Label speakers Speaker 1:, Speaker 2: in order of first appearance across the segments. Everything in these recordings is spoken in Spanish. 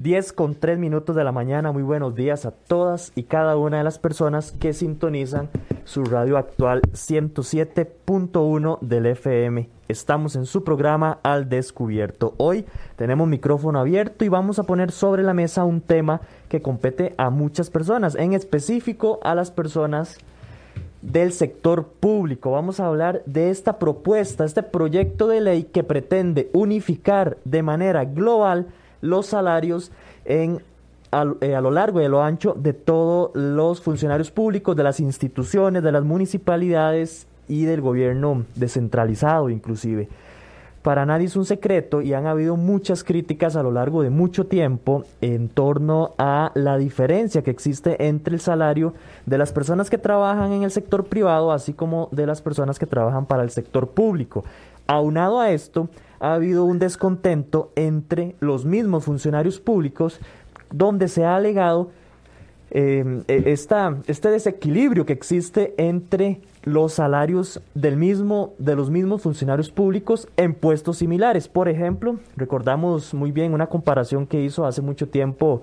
Speaker 1: 10 con 3 minutos de la mañana, muy buenos días a todas y cada una de las personas que sintonizan su radio actual 107.1 del FM. Estamos en su programa Al Descubierto. Hoy tenemos micrófono abierto y vamos a poner sobre la mesa un tema que compete a muchas personas, en específico a las personas del sector público. Vamos a hablar de esta propuesta, este proyecto de ley que pretende unificar de manera global los salarios en, eh, a, lo largo y a lo ancho de todos los funcionarios públicos, de las instituciones, de las municipalidades y del gobierno descentralizado inclusive. Para nadie es un secreto y han habido muchas críticas a lo largo de mucho tiempo en torno a la diferencia que existe entre el salario de las personas que trabajan en el sector privado así como de las personas que trabajan para el sector público. Aunado a esto, ha habido un descontento entre los mismos funcionarios públicos donde se ha alegado eh, e, este desequilibrio que existe entre los salarios del mismo, de los mismos funcionarios públicos en puestos similares. Por ejemplo, recordamos muy bien una comparación que hizo hace mucho tiempo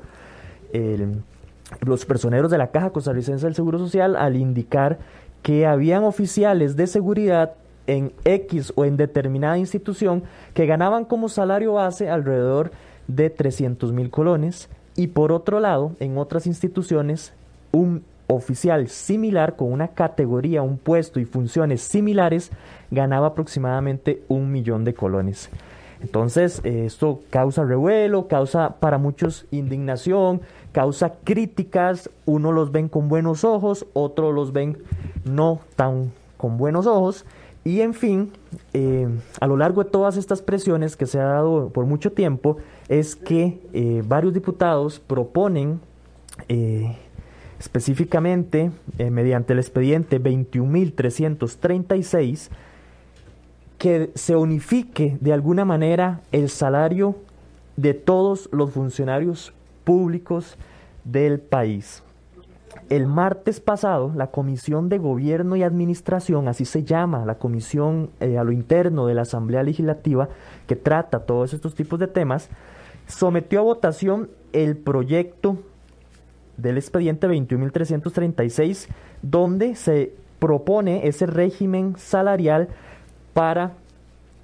Speaker 1: los personeros de la Caja Costarricense del Seguro Social al indicar que habían oficiales de seguridad en X o en determinada institución que ganaban como salario base alrededor de 300 mil colones y por otro lado en otras instituciones un oficial similar con una categoría, un puesto y funciones similares ganaba aproximadamente un millón de colones. Entonces, eh, esto causa revuelo, causa para muchos indignación, causa críticas, uno los ven con buenos ojos, otros los ven no tan con buenos ojos, y en fin, eh, a lo largo de todas estas presiones que se ha dado por mucho tiempo, es que eh, varios diputados proponen eh, específicamente mediante el expediente 21.336 que se unifique de alguna manera el salario de todos los funcionarios públicos del país. El martes pasado, la Comisión de Gobierno y Administración, así se llama, la comisión eh, a lo interno de la Asamblea Legislativa, que trata todos estos tipos de temas, sometió a votación el proyecto del expediente 21.336, donde se propone ese régimen salarial para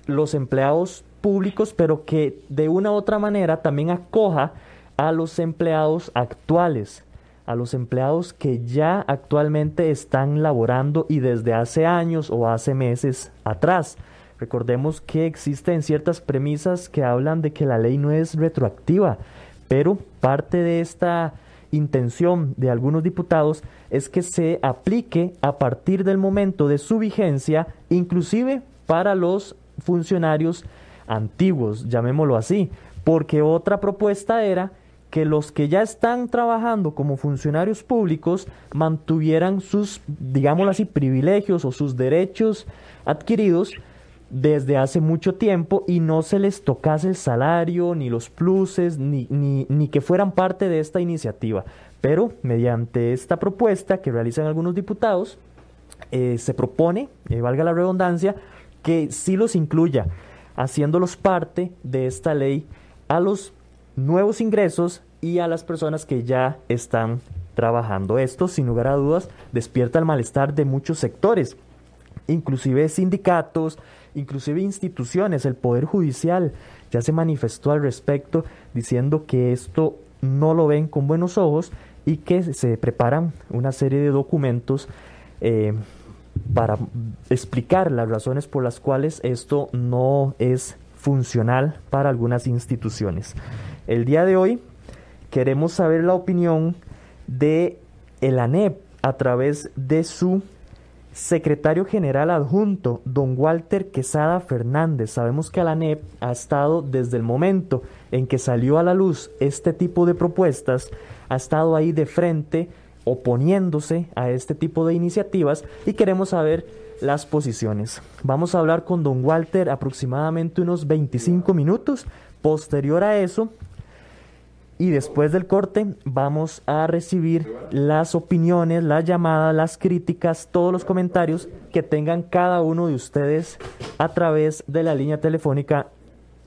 Speaker 1: los empleados públicos, pero que de una u otra manera también acoja a los empleados actuales a los empleados que ya actualmente están laborando y desde hace años o hace meses atrás. Recordemos que existen ciertas premisas que hablan de que la ley no es retroactiva, pero parte de esta intención de algunos diputados es que se aplique a partir del momento de su vigencia, inclusive para los funcionarios antiguos, llamémoslo así, porque otra propuesta era que los que ya están trabajando como funcionarios públicos mantuvieran sus, digámoslo así, privilegios o sus derechos adquiridos desde hace mucho tiempo y no se les tocase el salario, ni los pluses, ni, ni, que fueran parte de esta iniciativa. Pero mediante esta propuesta que realizan algunos diputados, eh, se propone, eh, valga la redundancia, que sí los incluya, haciéndolos parte de esta ley a los nuevos ingresos y a las personas que ya están trabajando. Esto, sin lugar a dudas, despierta el malestar de muchos sectores, inclusive sindicatos, inclusive instituciones, el Poder Judicial ya se manifestó al respecto diciendo que esto no lo ven con buenos ojos y que se preparan una serie de documentos eh, para explicar las razones por las cuales esto no es funcional para algunas instituciones. El día de hoy queremos saber la opinión de el ANEP a través de su secretario general adjunto, don Walter Quesada Fernández. Sabemos que la ANEP ha estado desde el momento en que salió a la luz este tipo de propuestas, ha estado ahí de frente oponiéndose a este tipo de iniciativas y queremos saber las posiciones. Vamos a hablar con don Walter aproximadamente unos 25 minutos. Posterior a eso, y después del corte vamos a recibir las opiniones, las llamadas, las críticas, todos los comentarios que tengan cada uno de ustedes a través de la línea telefónica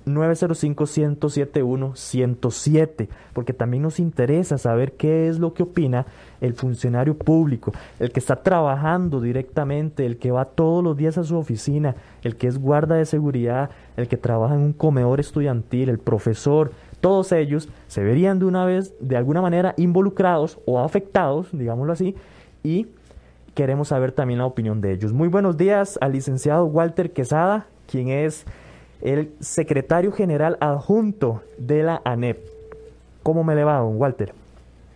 Speaker 1: 905-107-107, porque también nos interesa saber qué es lo que opina el funcionario público, el que está trabajando directamente, el que va todos los días a su oficina, el que es guarda de seguridad, el que trabaja en un comedor estudiantil, el profesor, todos ellos se verían de una vez, de alguna manera, involucrados o afectados, digámoslo así, y queremos saber también la opinión de ellos. Muy buenos días al licenciado Walter Quesada, quien es el secretario general adjunto de la ANEP. ¿Cómo me le va, don Walter?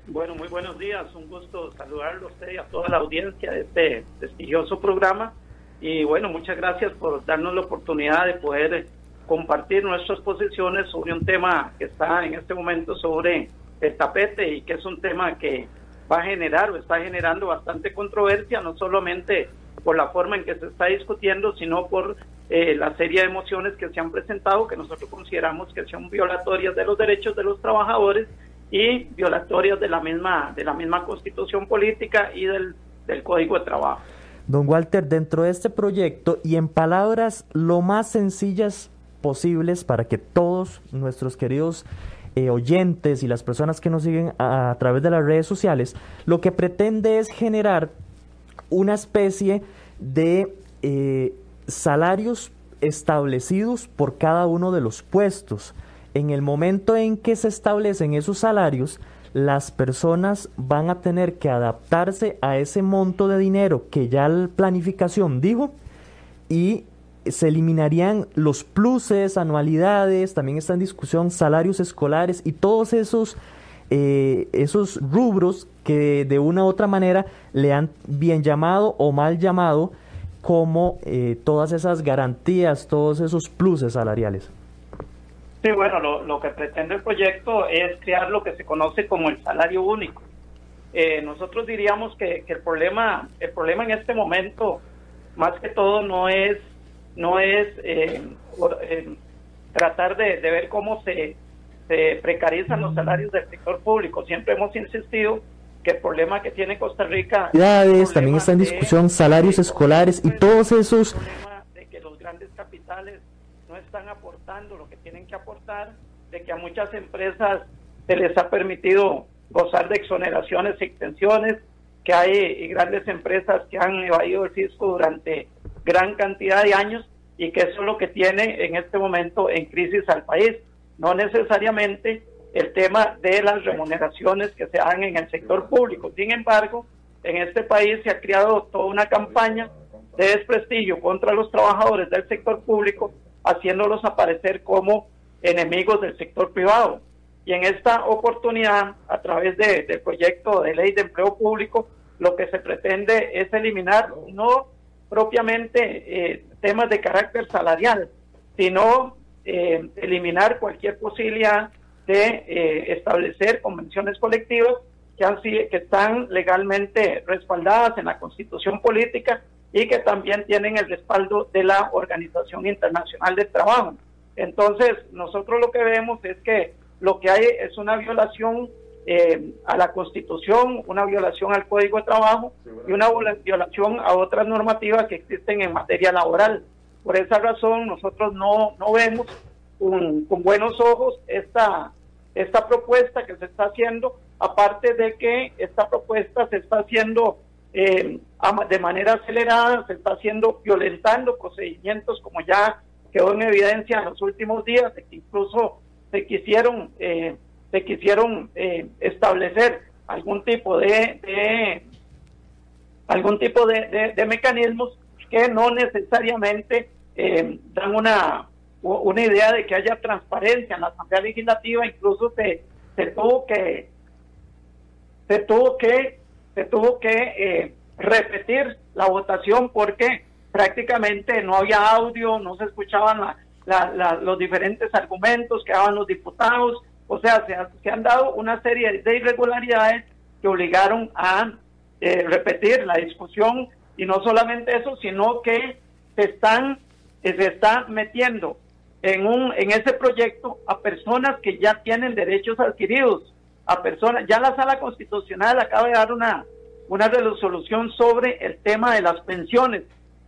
Speaker 2: Bueno, muy buenos días. Un gusto saludarlo a usted y a toda la audiencia de este prestigioso programa. Y bueno, muchas gracias por darnos la oportunidad de poder compartir nuestras posiciones sobre un tema que está en este momento sobre el tapete y que es un tema que va a generar o está generando bastante controversia, no solamente por la forma en que se está discutiendo, sino por eh, la serie de emociones que se han presentado, que nosotros consideramos que son violatorias de los derechos de los trabajadores y violatorias de la misma, de la misma constitución política y del, del Código de Trabajo.
Speaker 1: Don Walter, dentro de este proyecto y en palabras lo más sencillas posibles para que todos nuestros queridos eh, oyentes y las personas que nos siguen a, través de las redes sociales, lo que pretende es generar una especie de eh, salarios establecidos por cada uno de los puestos. En el momento en que se establecen esos salarios, las personas van a tener que adaptarse a ese monto de dinero que ya la planificación dijo y se eliminarían los pluses, anualidades, también está en discusión salarios escolares y todos esos, eh, esos rubros que de una u otra manera le han bien llamado o mal llamado como eh, todas esas garantías, todos esos pluses salariales.
Speaker 2: Sí, bueno, lo, que pretende el proyecto es crear lo que se conoce como el salario único. Eh, nosotros diríamos que, el problema, el problema en este momento, más que todo, no es no es eh, eh, tratar de, ver cómo se, se precarizan los salarios del sector público. Siempre hemos insistido que el problema que tiene Costa Rica...
Speaker 1: también está en discusión salarios escolares y todos esos...
Speaker 2: El problema de que los grandes capitales no están aportando lo que tienen que aportar, de que a muchas empresas se les ha permitido gozar de exoneraciones y extensiones, que hay grandes empresas que han evadido el fisco durante gran cantidad de años y que eso es lo que tiene en este momento en crisis al país. No necesariamente el tema de las remuneraciones que se dan en el sector público. Sin embargo, en este país se ha creado toda una campaña de desprestigio contra los trabajadores del sector público, haciéndolos aparecer como enemigos del sector privado. Y en esta oportunidad, a través de, del proyecto de ley de empleo público, lo que se pretende es eliminar no propiamente eh, temas de carácter salarial, sino eh, eliminar cualquier posibilidad de eh, establecer convenciones colectivas que, han, que están legalmente respaldadas en la constitución política y que también tienen el respaldo de la Organización Internacional del Trabajo. Entonces, nosotros lo que vemos es que lo que hay es una violación eh, a la Constitución, una violación al Código de Trabajo y una violación a otras normativas que existen en materia laboral. Por esa razón, nosotros no, no vemos con, buenos ojos esta, esta propuesta que se está haciendo, aparte de que esta propuesta se está haciendo eh, de manera acelerada, se está haciendo violentando procedimientos como ya quedó en evidencia en los últimos días, de que incluso se quisieron eh, se quisieron eh, establecer algún tipo de, algún tipo de, mecanismos que no necesariamente eh, dan una, una idea de que haya transparencia en la Asamblea Legislativa, incluso se, se tuvo que se tuvo que se tuvo que eh, repetir la votación porque prácticamente no había audio, no se escuchaban los diferentes argumentos que daban los diputados, o sea, se, han dado una serie de irregularidades que obligaron a eh, repetir la discusión. Y no solamente eso, sino que se están se está metiendo en un en ese proyecto a personas que ya tienen derechos adquiridos, a personas, ya la Sala Constitucional acaba de dar una una resolución sobre el tema de las pensiones,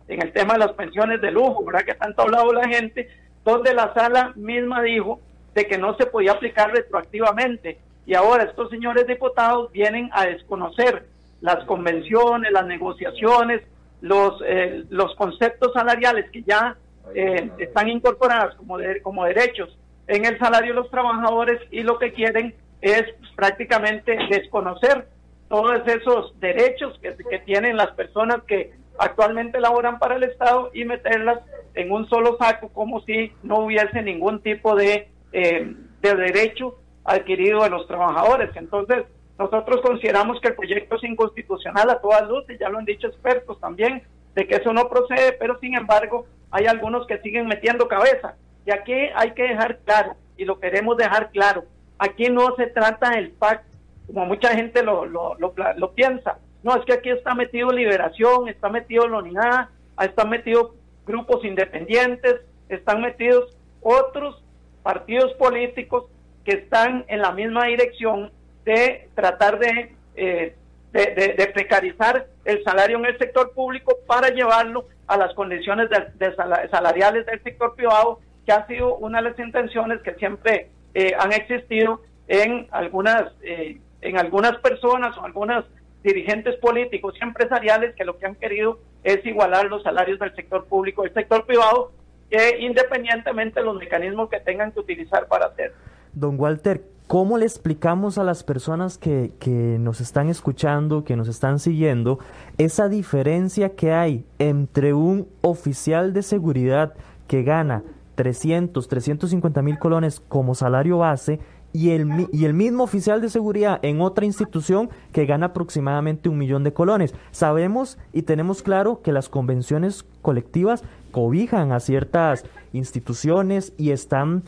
Speaker 2: en el tema de las pensiones de lujo, ¿verdad? Que tanto ha hablado la gente, donde la sala misma dijo de que no se podía aplicar retroactivamente. Y ahora estos señores diputados vienen a desconocer las convenciones, las negociaciones, los, eh, los conceptos salariales que ya eh, están incorporados como, como derechos en el salario de los trabajadores y lo que quieren es prácticamente desconocer todos esos derechos que, que tienen las personas que actualmente laboran para el Estado y meterlas en un solo saco como si no hubiese ningún tipo de, eh, de derecho adquirido de los trabajadores. Entonces, nosotros consideramos que el proyecto es inconstitucional a todas luces, ya lo han dicho expertos también, de que eso no procede, pero sin embargo hay algunos que siguen metiendo cabeza. Y aquí hay que dejar claro, y lo queremos dejar claro, aquí no se trata del pacto, como mucha gente lo, lo, lo, piensa. No, es que aquí está metido Liberación, está metido la Unidad, están metidos grupos independientes, están metidos otros partidos políticos que están en la misma dirección de tratar de, eh, de, precarizar el salario en el sector público para llevarlo a las condiciones de, salariales del sector privado, que ha sido una de las intenciones que siempre eh, han existido en algunas, eh, en algunas personas o algunas dirigentes políticos y empresariales que lo que han querido es igualar los salarios del sector público y del sector privado, que independientemente de los mecanismos que tengan que utilizar para hacerlo.
Speaker 1: Don Walter, ¿cómo le explicamos a las personas que, que nos están escuchando, que nos están siguiendo, esa diferencia que hay entre un oficial de seguridad que gana 300, 350 mil colones como salario base y el, y el mismo oficial de seguridad en otra institución que gana aproximadamente un millón de colones. Sabemos y tenemos claro que las convenciones colectivas cobijan a ciertas instituciones y están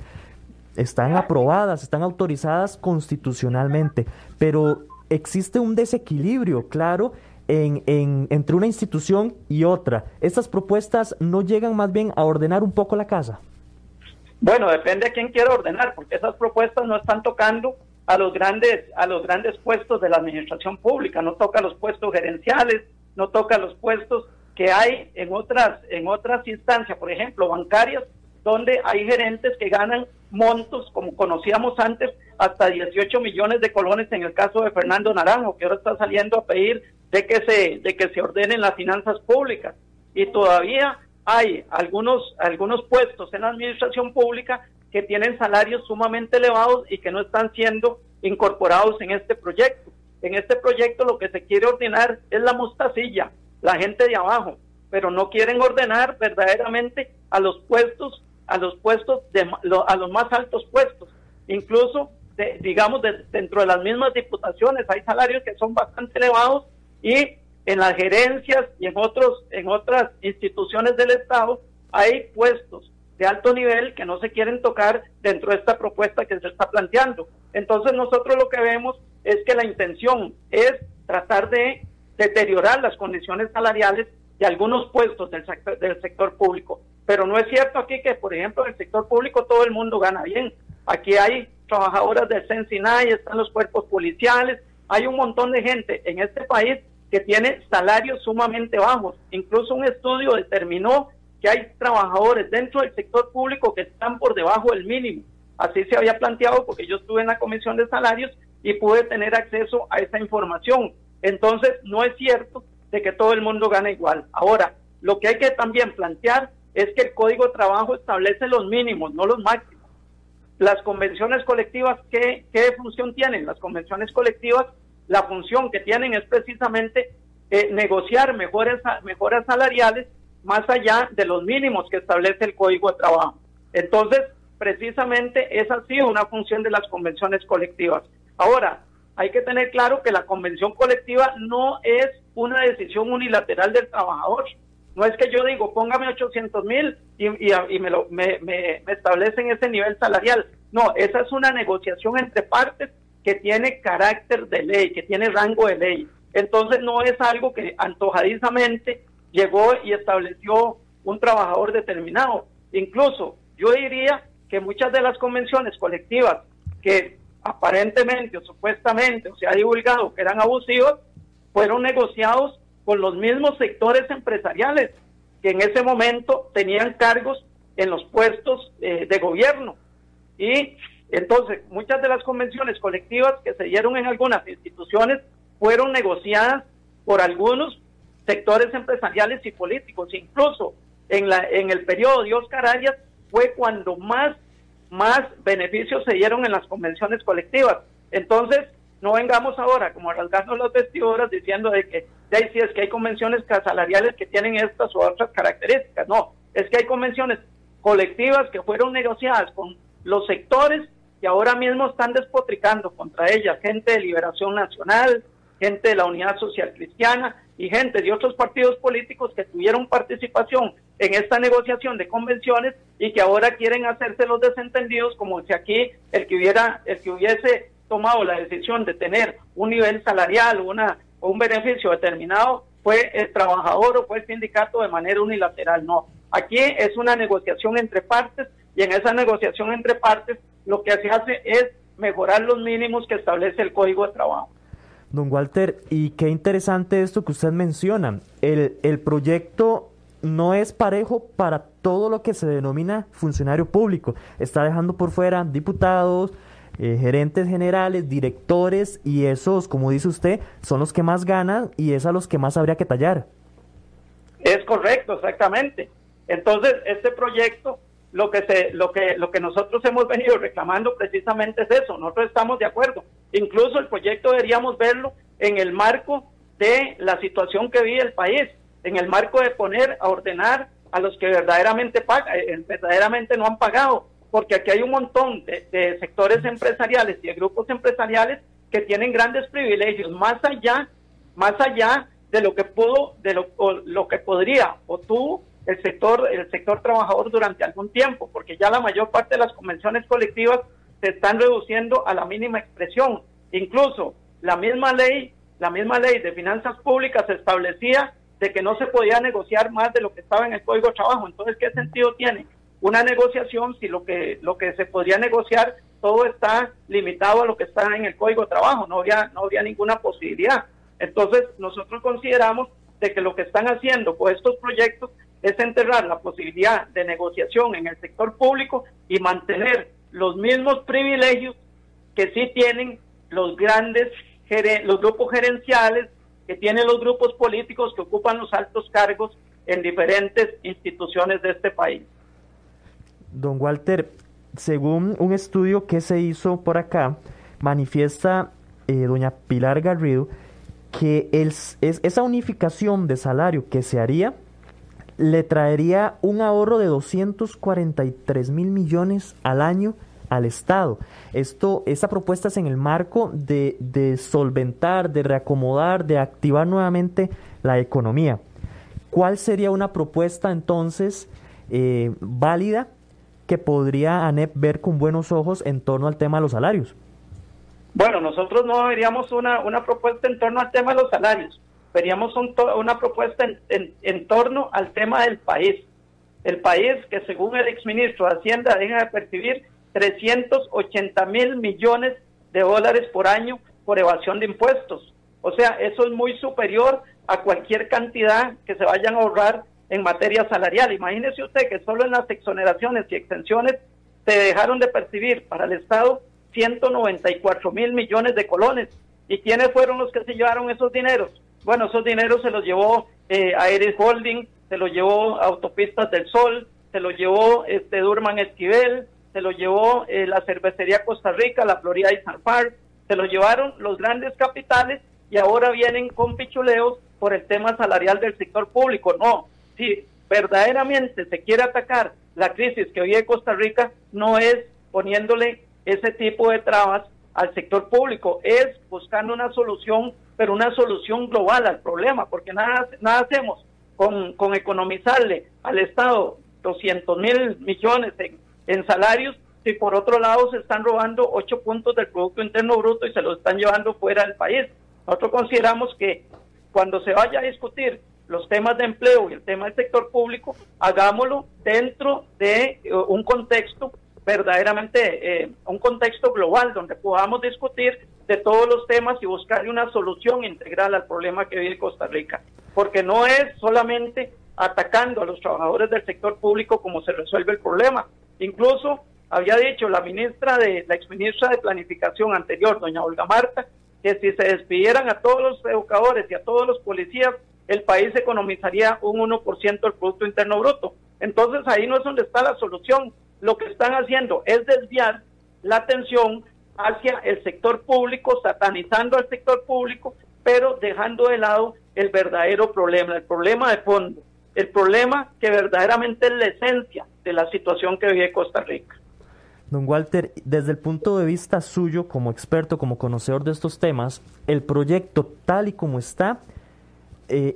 Speaker 1: están aprobadas, están autorizadas constitucionalmente, pero existe un desequilibrio, claro, en, en, entre una institución y otra. ¿Estas propuestas no llegan más bien a ordenar un poco la casa?
Speaker 2: Bueno, depende de quién quiera ordenar, porque esas propuestas no están tocando a los grandes a los grandes puestos de la administración pública, no toca los puestos gerenciales, no toca los puestos que hay en otras en otras instancias, por ejemplo, bancarias, donde hay gerentes que ganan montos, como conocíamos antes, hasta 18 millones de colones en el caso de Fernando Naranjo, que ahora está saliendo a pedir de que se, de que se ordenen las finanzas públicas. Y todavía hay algunos, algunos puestos en la administración pública que tienen salarios sumamente elevados y que no están siendo incorporados en este proyecto. En este proyecto lo que se quiere ordenar es la mostacilla, la gente de abajo, pero no quieren ordenar verdaderamente a los puestos a los puestos, de, a los más altos puestos. Incluso, digamos, dentro de las mismas diputaciones hay salarios que son bastante elevados y en las gerencias y en, otros, en otras instituciones del Estado hay puestos de alto nivel que no se quieren tocar dentro de esta propuesta que se está planteando. Entonces nosotros lo que vemos es que la intención es tratar de deteriorar las condiciones salariales de algunos puestos del sector, del sector público. Pero no es cierto aquí que, por ejemplo, en el sector público todo el mundo gana bien. Aquí hay trabajadoras del Sensinay, están los cuerpos policiales, hay un montón de gente en este país que tiene salarios sumamente bajos. Incluso un estudio determinó que hay trabajadores dentro del sector público que están por debajo del mínimo. Así se había planteado porque yo estuve en la Comisión de Salarios y pude tener acceso a esa información. Entonces, no es cierto de que todo el mundo gana igual. Ahora, lo que hay que también plantear es que el Código de Trabajo establece los mínimos, no los máximos. Las convenciones colectivas, ¿qué, función tienen? Las convenciones colectivas, la función que tienen es precisamente eh, negociar mejores, mejoras salariales más allá de los mínimos que establece el Código de Trabajo. Entonces, precisamente esa ha sido una función de las convenciones colectivas. Ahora, hay que tener claro que la convención colectiva no es una decisión unilateral del trabajador. No es que yo digo, póngame 800 mil y, me, lo, me, me, establecen ese nivel salarial. No, esa es una negociación entre partes que tiene carácter de ley, que tiene rango de ley. Entonces no es algo que antojadizamente llegó y estableció un trabajador determinado. Incluso yo diría que muchas de las convenciones colectivas que aparentemente o supuestamente o se ha divulgado que eran abusivas, fueron negociados con los mismos sectores empresariales que en ese momento tenían cargos en los puestos eh, de gobierno. Y entonces muchas de las convenciones colectivas que se dieron en algunas instituciones fueron negociadas por algunos sectores empresariales y políticos. Incluso en, la, en el periodo de Oscar Arias fue cuando más, más beneficios se dieron en las convenciones colectivas. Entonces, no vengamos ahora como rasgarnos las vestiduras diciendo de que de sí es que hay convenciones salariales que tienen estas u otras características. No, es que hay convenciones colectivas que fueron negociadas con los sectores que ahora mismo están despotricando contra ellas, gente de Liberación Nacional, gente de la Unidad Social Cristiana y gente de otros partidos políticos que tuvieron participación en esta negociación de convenciones y que ahora quieren hacerse los desentendidos como si aquí el que hubiera el que hubiese tomado la decisión de tener un nivel salarial una o un beneficio determinado fue el trabajador o fue el sindicato de manera unilateral no aquí es una negociación entre partes y en esa negociación entre partes lo que se hace es mejorar los mínimos que establece el Código de Trabajo
Speaker 1: Don Walter, y qué interesante esto que usted menciona. El, el proyecto no es parejo para todo lo que se denomina funcionario público. Está dejando por fuera diputados, eh, gerentes generales, directores, y esos, como dice usted, son los que más ganan y es a los que más habría que tallar.
Speaker 2: Es correcto, exactamente. Entonces, este proyecto lo que se lo que lo que nosotros hemos venido reclamando precisamente es eso nosotros estamos de acuerdo incluso el proyecto deberíamos verlo en el marco de la situación que vive el país en el marco de poner a ordenar a los que verdaderamente pagan eh, verdaderamente no han pagado porque aquí hay un montón de, sectores empresariales y de grupos empresariales que tienen grandes privilegios más allá más allá de lo que pudo de lo, lo que podría o tuvo el sector, el sector trabajador durante algún tiempo, porque ya la mayor parte de las convenciones colectivas se están reduciendo a la mínima expresión. Incluso la misma ley, la misma ley de finanzas públicas establecía de que no se podía negociar más de lo que estaba en el Código de Trabajo. Entonces, ¿qué sentido tiene una negociación si lo que lo que se podría negociar todo está limitado a lo que está en el Código de Trabajo? No había no había ninguna posibilidad. Entonces, nosotros consideramos de que lo que están haciendo con estos proyectos es enterrar la posibilidad de negociación en el sector público y mantener los mismos privilegios que sí tienen los grandes los grupos gerenciales, que tienen los grupos políticos que ocupan los altos cargos en diferentes instituciones de este país.
Speaker 1: Don Walter, según un estudio que se hizo por acá, manifiesta eh, doña Pilar Garrido que es, esa unificación de salario que se haría le traería un ahorro de 243 mil millones al año al Estado. Esto, esta propuesta es en el marco de, solventar, de reacomodar, de activar nuevamente la economía. ¿Cuál sería una propuesta entonces eh, válida que podría ANEP ver con buenos ojos en torno al tema de los salarios?
Speaker 2: Bueno, nosotros no veríamos una, una propuesta en torno al tema de los salarios veríamos una propuesta en, torno al tema del país. El país que según el exministro de Hacienda deja de percibir 380 mil millones de dólares por año por evasión de impuestos. O sea, eso es muy superior a cualquier cantidad que se vayan a ahorrar en materia salarial. Imagínese usted que solo en las exoneraciones y extensiones se dejaron de percibir para el Estado 194 mil millones de colones. ¿Y quiénes fueron los que se llevaron esos dineros? Bueno, esos dineros se los llevó eh, Holding, se los llevó Autopistas del Sol, se los llevó este Durman Esquivel, se los llevó eh, la cervecería Costa Rica, la Florida y Sanfar, se los llevaron los grandes capitales y ahora vienen con pichuleos por el tema salarial del sector público. No, si verdaderamente se quiere atacar la crisis que vive Costa Rica, no es poniéndole ese tipo de trabas al sector público, es buscando una solución pero una solución global al problema, porque nada, nada hacemos con, con economizarle al Estado 200 mil millones en, en salarios si por otro lado se están robando 8 puntos del Producto Interno Bruto y se lo están llevando fuera del país. Nosotros consideramos que cuando se vaya a discutir los temas de empleo y el tema del sector público, hagámoslo dentro de eh, un contexto verdaderamente, eh, un contexto global donde podamos discutir de todos los temas y buscar una solución integral al problema que vive Costa Rica. Porque no es solamente atacando a los trabajadores del sector público como se resuelve el problema. Incluso había dicho la ministra de la exministra de Planificación anterior, doña Olga Marta, que si se despidieran a todos los educadores y a todos los policías, el país economizaría un 1% del Producto Interno Bruto. Entonces ahí no es donde está la solución. Lo que están haciendo es desviar la atención hacia el sector público, satanizando al sector público, pero dejando de lado el verdadero problema, el problema de fondo, el problema que verdaderamente es la esencia de la situación que vive Costa Rica.
Speaker 1: Don Walter, desde el punto de vista suyo como experto, como conocedor de estos temas, el proyecto tal y como está, eh,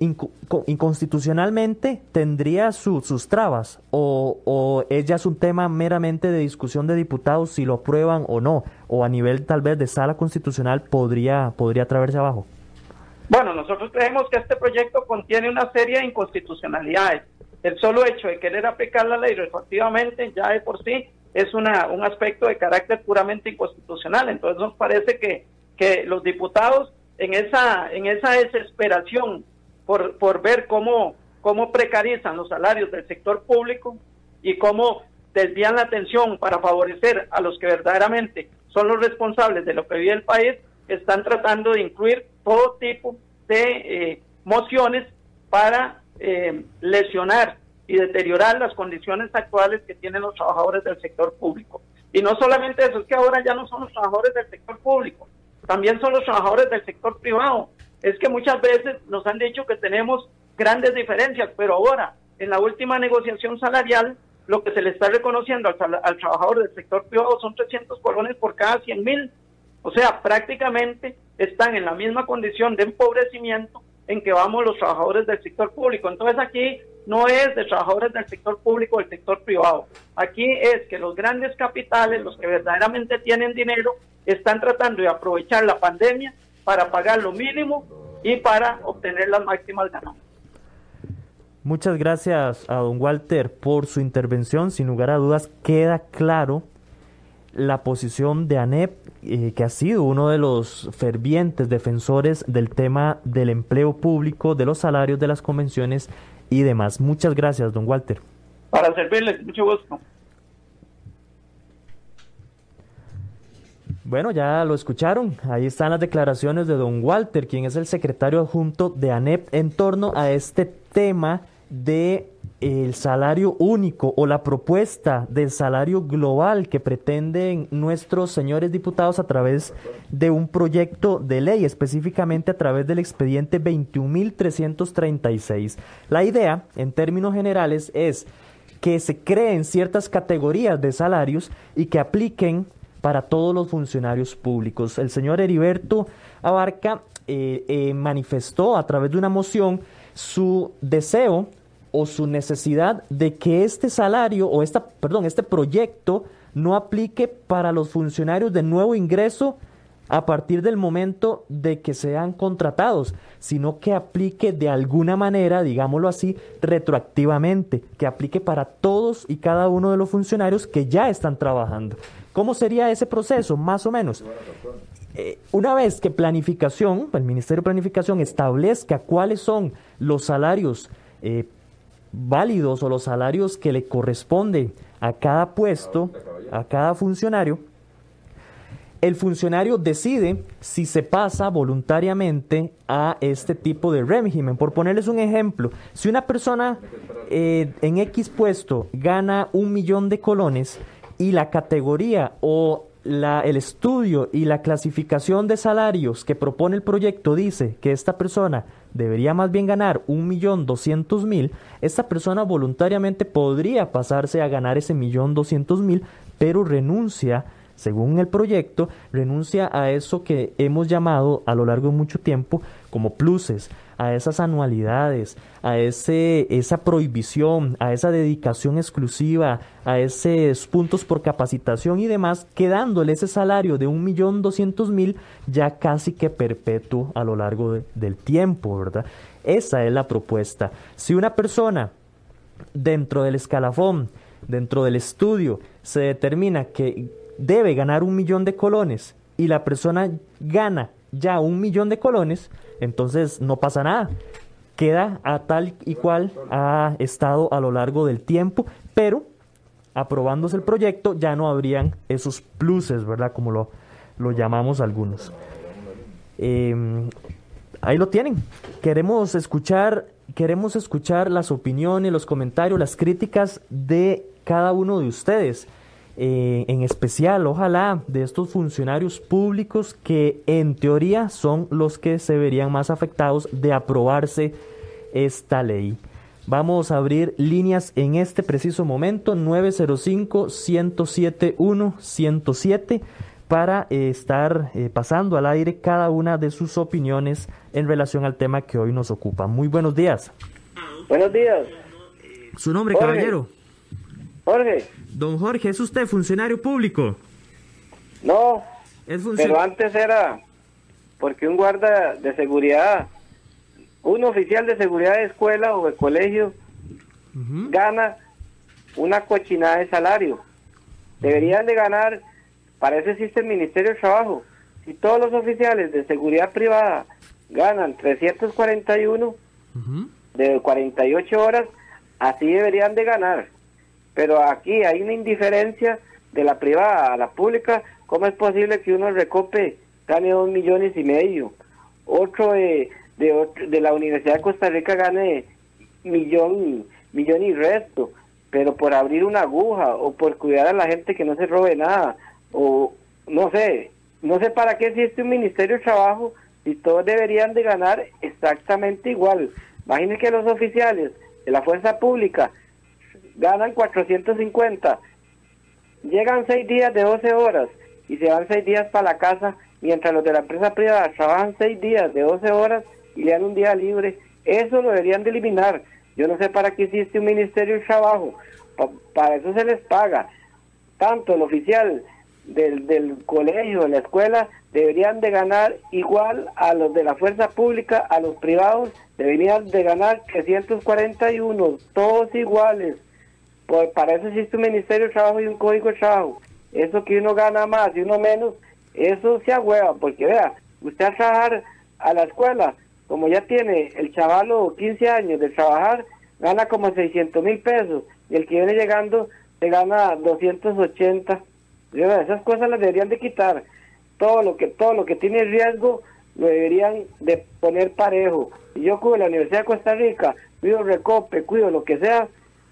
Speaker 1: inconstitucionalmente tendría sus trabas o, o ya es un tema meramente de discusión de diputados si lo aprueban o no, o a nivel tal vez de sala constitucional podría, podría abajo?
Speaker 2: Bueno, nosotros creemos que este proyecto contiene una serie de inconstitucionalidades. El solo hecho de querer aplicar la ley retroactivamente ya de por sí es una, un aspecto de carácter puramente inconstitucional. Entonces nos parece que, que los diputados en esa, en esa desesperación por, por ver cómo, cómo precarizan los salarios del sector público y cómo desvían la atención para favorecer a los que verdaderamente son los responsables de lo que vive el país, están tratando de incluir todo tipo de eh, mociones para eh, lesionar y deteriorar las condiciones actuales que tienen los trabajadores del sector público. Y no solamente eso, es que ahora ya no son los trabajadores del sector público, también son los trabajadores del sector privado. Es que muchas veces nos han dicho que tenemos grandes diferencias, pero ahora, en la última negociación salarial, lo que se le está reconociendo al, al trabajador del sector privado son 300 colones por cada 100 mil. O sea, prácticamente están en la misma condición de empobrecimiento en que vamos los trabajadores del sector público. Entonces aquí no es de trabajadores del sector público o del sector privado. Aquí es que los grandes capitales, los que verdaderamente tienen dinero, están tratando de aprovechar la pandemia para pagar lo mínimo y para obtener las máximas ganancias.
Speaker 1: Muchas gracias a don Walter por su intervención. Sin lugar a dudas, queda claro la posición de ANEP, eh, que ha sido uno de los fervientes defensores del tema del empleo público, de los salarios, de las convenciones y demás. Muchas gracias, don Walter.
Speaker 2: Para servirles, mucho gusto.
Speaker 1: Bueno, ya lo escucharon. Ahí están las declaraciones de don Walter, quien es el secretario adjunto de ANEP en torno a este tema de el salario único o la propuesta del salario global que pretenden nuestros señores diputados a través de un proyecto de ley, específicamente a través del expediente 21.336. La idea, en términos generales, es que se creen ciertas categorías de salarios y que apliquen para todos los funcionarios públicos. El señor Heriberto Abarca eh, eh, manifestó a través de una moción su deseo o su necesidad de que este salario o esta, perdón, este proyecto no aplique para los funcionarios de nuevo ingreso a partir del momento de que sean contratados, sino que aplique de alguna manera, digámoslo así, retroactivamente, que aplique para todos y cada uno de los funcionarios que ya están trabajando. ¿Cómo sería ese proceso, más o menos? Eh, una vez que planificación, el Ministerio de Planificación establezca cuáles son los salarios eh, válidos o los salarios que le corresponden a cada puesto, a cada funcionario, el funcionario decide si se pasa voluntariamente a este tipo de régimen. Por ponerles un ejemplo, si una persona eh, en X puesto gana un millón de colones y la categoría o la, el estudio y la clasificación de salarios que propone el proyecto dice que esta persona debería más bien ganar un millón doscientos mil, esta persona voluntariamente podría pasarse a ganar ese millón doscientos mil, pero renuncia, según el proyecto, renuncia a eso que hemos llamado a lo largo de mucho tiempo como pluses, a esas anualidades, a ese, esa prohibición, a esa dedicación exclusiva, a esos puntos por capacitación y demás, quedándole ese salario de un millón doscientos mil ya casi que perpetuo a lo largo del tiempo, ¿verdad? Esa es la propuesta. Si una persona dentro del escalafón, dentro del estudio, se determina que debe ganar un millón de colones y la persona gana ya un millón de colones, entonces no pasa nada. Queda a tal y cual ha estado a lo largo del tiempo, pero aprobándose el proyecto ya no habrían esos pluses, ¿verdad? Como lo, lo llamamos algunos. Em, ahí lo tienen. Queremos escuchar, queremos escuchar las opiniones, los comentarios, las críticas de cada uno de ustedes. Eh, en especial, ojalá, de estos funcionarios públicos que en teoría son los que se verían más afectados de aprobarse esta ley. Vamos a abrir líneas en este preciso momento, 905-107-1-107, para eh, estar eh, pasando al aire cada una de sus opiniones en relación al tema que hoy nos ocupa. Muy buenos días.
Speaker 3: Buenos días.
Speaker 1: ¿Su nombre, caballero?
Speaker 3: Jorge.
Speaker 1: Don Jorge, ¿es usted funcionario público?
Speaker 3: No, pero antes era porque un guarda de seguridad, un oficial de seguridad de escuela o de colegio gana una cochinada de salario. Deberían de ganar, para eso existe el Ministerio de Trabajo. Si todos los oficiales de seguridad privada ganan 341 de 48 horas, así deberían de ganar pero aquí hay una indiferencia de la privada a la pública. ¿Cómo es posible que uno recope, gane dos millones y medio? Otro de, de, la Universidad de Costa Rica gane millón, millón y resto, pero por abrir una aguja o por cuidar a la gente que no se robe nada, o no sé, no sé para qué existe un Ministerio de Trabajo si todos deberían de ganar exactamente igual. Imagínense que los oficiales de la fuerza pública ganan 450, llegan seis días de 12 horas y se van seis días para la casa, mientras los de la empresa privada trabajan seis días de 12 horas y le dan un día libre. Eso lo deberían de eliminar. Yo no sé para qué existe un Ministerio de Trabajo. para eso se les paga. Tanto el oficial del, del colegio, de la escuela, deberían de ganar igual a los de la fuerza pública, a los privados, deberían de ganar 341, todos iguales para eso existe un Ministerio de Trabajo y un Código de Trabajo. Eso que uno gana más y uno menos, eso se agüeva, porque vea, usted a trabajar a la escuela, como ya tiene el chavalo 15 años de trabajar, gana como 600 mil pesos, y el que viene llegando se gana 280. Esas cosas las deberían de quitar. Todo lo que todo lo que tiene riesgo lo deberían de poner parejo. Y yo cuido la Universidad de Costa Rica, cuido Recope, cuido lo que sea,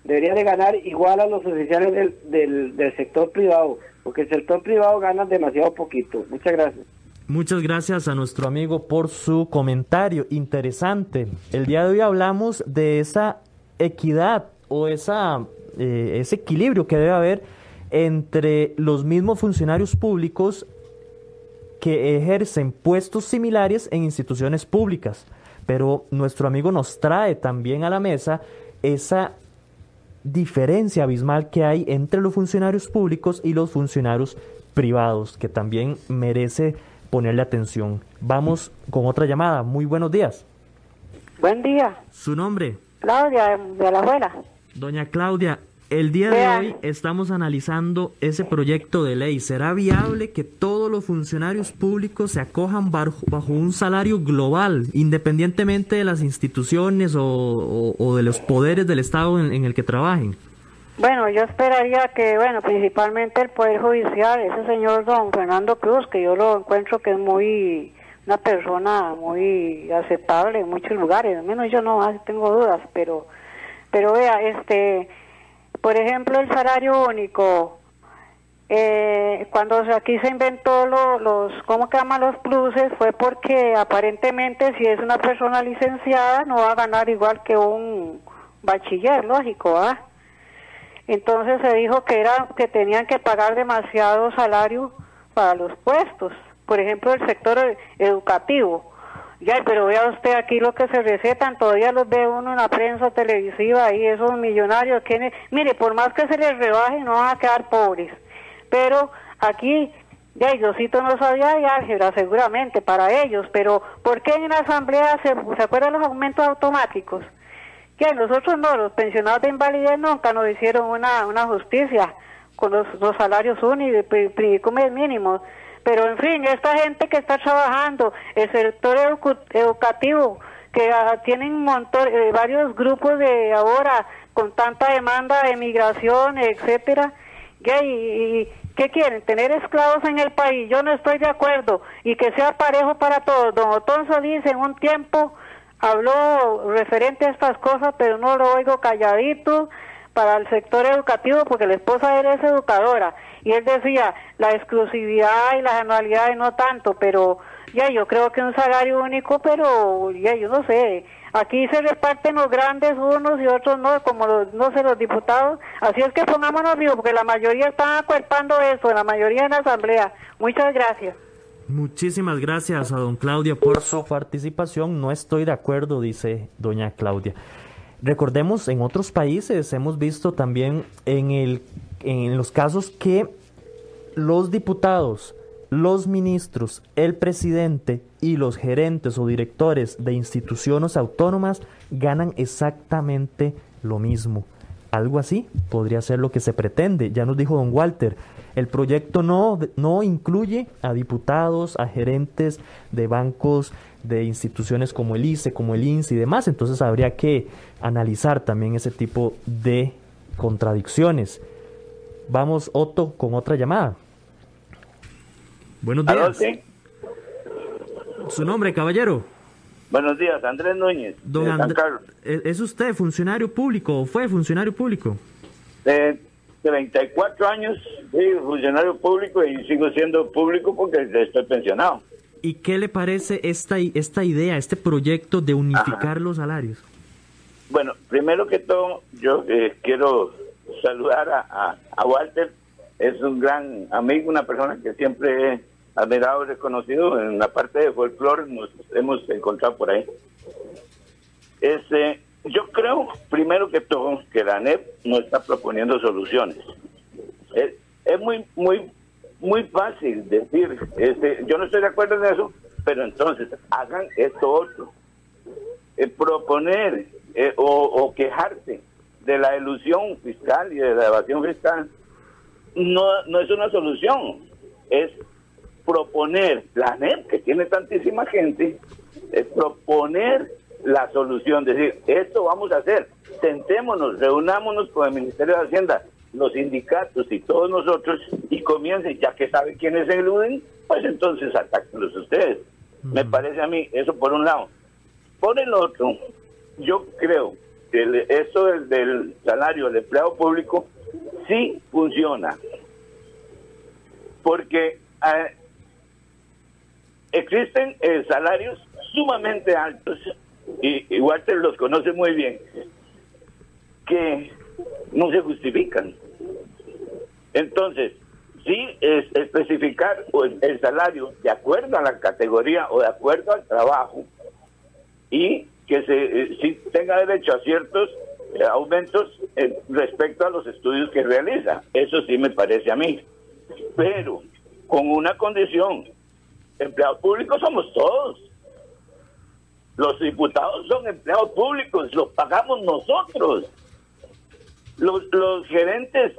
Speaker 3: debería de ganar igual a los oficiales del, del, sector privado, porque el sector privado gana demasiado poquito. Muchas gracias.
Speaker 1: Muchas gracias a nuestro amigo por su comentario interesante. El día de hoy hablamos de esa equidad o esa, eh, ese equilibrio que debe haber entre los mismos funcionarios públicos que ejercen puestos similares en instituciones públicas. Pero nuestro amigo nos trae también a la mesa esa diferencia abismal que hay entre los funcionarios públicos y los funcionarios privados, que también merece ponerle atención. Vamos con otra llamada. Muy buenos días.
Speaker 4: Buen día.
Speaker 1: ¿Su nombre?
Speaker 4: Claudia, de la abuela.
Speaker 1: Doña Claudia, el día de hoy estamos analizando ese proyecto de ley. ¿Será viable que todos los funcionarios públicos se acojan bajo, un salario global, independientemente de las instituciones o, de los poderes del Estado en, el que trabajen?
Speaker 4: Bueno, yo esperaría que, bueno, principalmente el Poder Judicial, ese señor don Fernando Cruz, que yo lo encuentro que es muy, una persona muy aceptable en muchos lugares, al menos yo no tengo dudas, pero, pero vea, este por ejemplo, el salario único, eh, cuando aquí se inventó los, ¿cómo que llaman los pluses? Fue porque aparentemente si es una persona licenciada no va a ganar igual que un bachiller, lógico, ¿ah? Entonces se dijo que era que tenían que pagar demasiado salario para los puestos. Por ejemplo, el sector educativo. Ya, pero vea usted aquí lo que se recetan, todavía los ve uno en la prensa televisiva y esos millonarios que mire, por más que se les rebaje no van a quedar pobres. Pero aquí ya, Diosito no sabía de álgebra seguramente para ellos, pero ¿por qué en la asamblea se, se acuerdan los aumentos automáticos? Que nosotros no, los pensionados de invalidez nunca nos hicieron una, una justicia con los, salarios únicos y mínimos. Pero en fin, esta gente que está trabajando, el sector educativo, que ah, tienen un montón, eh, varios grupos de ahora con tanta demanda de migración, etcétera, y, ¿qué quieren? Tener esclavos en el país. Yo no estoy de acuerdo y que sea parejo para todos. Don Otonso dice en un tiempo habló referente a estas cosas, pero no lo oigo calladito para el sector educativo porque la esposa él es educadora y él decía la exclusividad y las anualidades no tanto, pero ya yo creo que un salario único, pero ya yo no sé, aquí se reparten los grandes unos y otros no, como los, no sé, los diputados, así es que pongámonos vivos porque la mayoría están acuerpando eso, la mayoría en la asamblea. Muchas gracias.
Speaker 1: Muchísimas gracias a don Claudia por su participación. No estoy de acuerdo, dice doña Claudia. Recordemos, en otros países hemos visto también en, el, en los casos que los diputados, los ministros, el presidente y los gerentes o directores de instituciones autónomas ganan exactamente lo mismo. Algo así podría ser lo que se pretende. Ya nos dijo don Walter, el proyecto no, no incluye a diputados, a gerentes de bancos, de instituciones como el ICE, como el INSE y demás. Entonces habría que analizar también ese tipo de contradicciones. Vamos, Otto, con otra llamada. Buenos días. ¿Su nombre, caballero?
Speaker 5: Buenos días, Andrés Núñez.
Speaker 1: Don ¿Es usted funcionario público o fue funcionario público?
Speaker 5: De 34 años, sí, funcionario público y sigo siendo público porque estoy pensionado.
Speaker 1: ¿Y qué le parece esta, esta idea, este proyecto de unificar los salarios?
Speaker 5: Bueno, primero que todo, yo eh, quiero saludar a, a, Walter. Es un gran amigo, una persona que siempre he admirado y reconocido. En la parte de folclore nos hemos encontrado por ahí. Este, yo creo, primero que todo, la NEP no está proponiendo soluciones. Es, muy, muy muy fácil decir, este, yo no estoy de acuerdo en eso, pero entonces hagan esto otro. Eh, proponer eh, o, quejarse de la ilusión fiscal y de la evasión fiscal no, no es una solución, es proponer la NEP, que tiene tantísima gente, es proponer la solución, decir, esto vamos a hacer, sentémonos, reunámonos con el Ministerio de Hacienda, los sindicatos y todos nosotros y comiencen, ya que saben quiénes eluden, pues entonces atáquenlos ustedes. Me parece a mí, eso por un lado. Por el otro, yo creo que esto del, salario del empleado público sí funciona. Porque eh, existen eh, salarios sumamente altos, y, y Walter los conoce muy bien, que no se justifican. Entonces, sí es especificar el salario de acuerdo a la categoría o de acuerdo al trabajo y que se eh, tenga derecho a ciertos eh, aumentos eh, respecto a los estudios que realiza. Eso sí me parece a mí. Pero con una condición, empleados públicos somos todos. Los diputados son empleados públicos, los pagamos nosotros los, los gerentes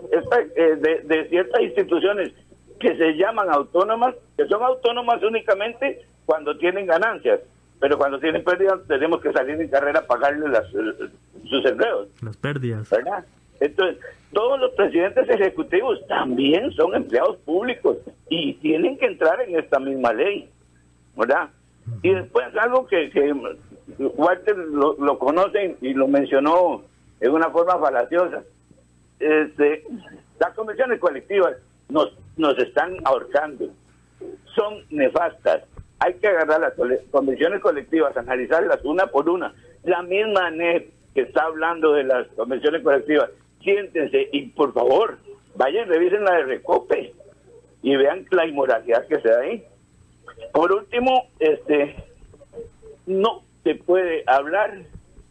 Speaker 5: eh, de, de ciertas instituciones que se llaman autónomas, que son autónomas únicamente cuando tienen ganancias, pero cuando tienen pérdidas tenemos que salir en carrera a pagarle las, eh, sus empleos.
Speaker 1: Las pérdidas.
Speaker 5: ¿verdad? Entonces, todos los presidentes ejecutivos también son empleados públicos y tienen que entrar en esta misma ley, ¿verdad? Y después algo que, que Walter lo, lo conoce y lo mencionó en una forma falaciosa. Este, las convenciones colectivas nos, nos están ahorcando, son nefastas. Hay que agarrar las convenciones colectivas, analizarlas una por una. La misma NEP que está hablando de las convenciones colectivas, siéntense y por favor, vayan revisen la de Recope y vean la inmoralidad que se da ahí. Por último, este, no se puede hablar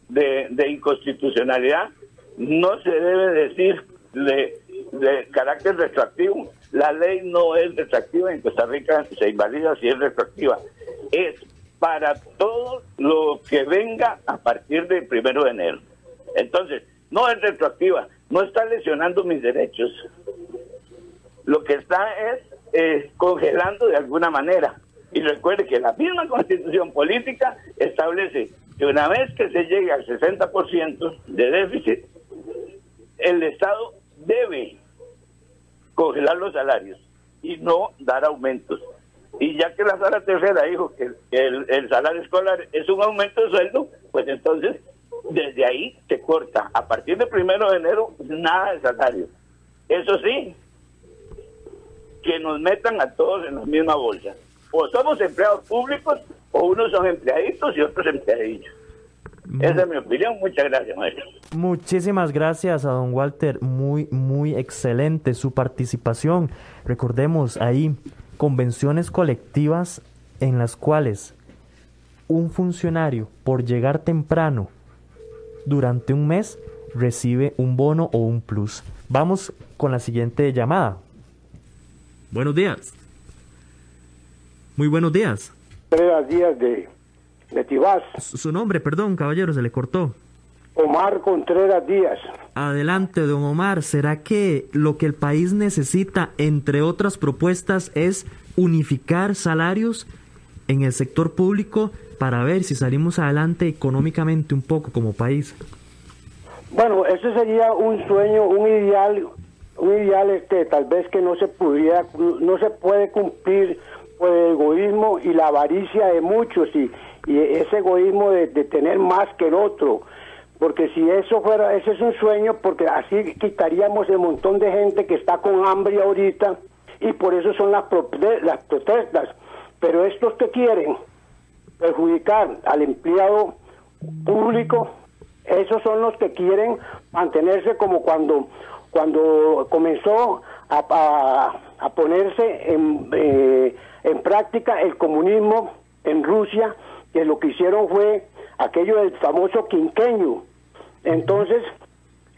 Speaker 5: de, inconstitucionalidad, no se debe decir de, carácter retroactivo. La ley no es retroactiva, en Costa Rica se invalida si es retroactiva. Es para todo lo que venga a partir del primero de enero. Entonces, no es retroactiva, no está lesionando mis derechos. Lo que está es eh, congelando de alguna manera. Y recuerde que la misma constitución política establece que una vez que se llegue al 60% de déficit, el Estado debe congelar los salarios y no dar aumentos. Y ya que la sala tercera dijo que el, salario escolar es un aumento de sueldo, pues entonces desde ahí se corta. A partir del primero de enero, nada de salario. Eso sí, que nos metan a todos en la misma bolsa. O somos empleados públicos, o unos son empleaditos y otros empleadillos. Esa es mi opinión. Muchas gracias, maestro.
Speaker 1: Muchísimas gracias a don Walter. Muy, muy excelente su participación. Recordemos ahí convenciones colectivas en las cuales un funcionario, por llegar temprano durante un mes, recibe un bono o un plus. Vamos con la siguiente llamada. Buenos días. Muy buenos días.
Speaker 6: Tres días de, de Tibás.
Speaker 1: Su nombre, perdón, caballero, se le cortó.
Speaker 6: Omar Contreras Díaz.
Speaker 1: Adelante, don Omar. ¿Será que lo que el país necesita, entre otras propuestas, es unificar salarios en el sector público para ver si salimos adelante económicamente un poco como país?
Speaker 6: Bueno, ese sería un sueño, un ideal un ideal este tal vez que no se pudiera no se puede cumplir por el egoísmo y la avaricia de muchos y, y ese egoísmo de, tener más que el otro. Porque si eso fuera ese es un sueño porque así quitaríamos el montón de gente que está con hambre ahorita y por eso son las las protestas. Pero estos que quieren perjudicar al empleado público esos son los que quieren mantenerse como cuando cuando comenzó a, a, ponerse en, eh, en práctica el comunismo en Rusia, que lo que hicieron fue aquello del famoso quinqueño. Entonces,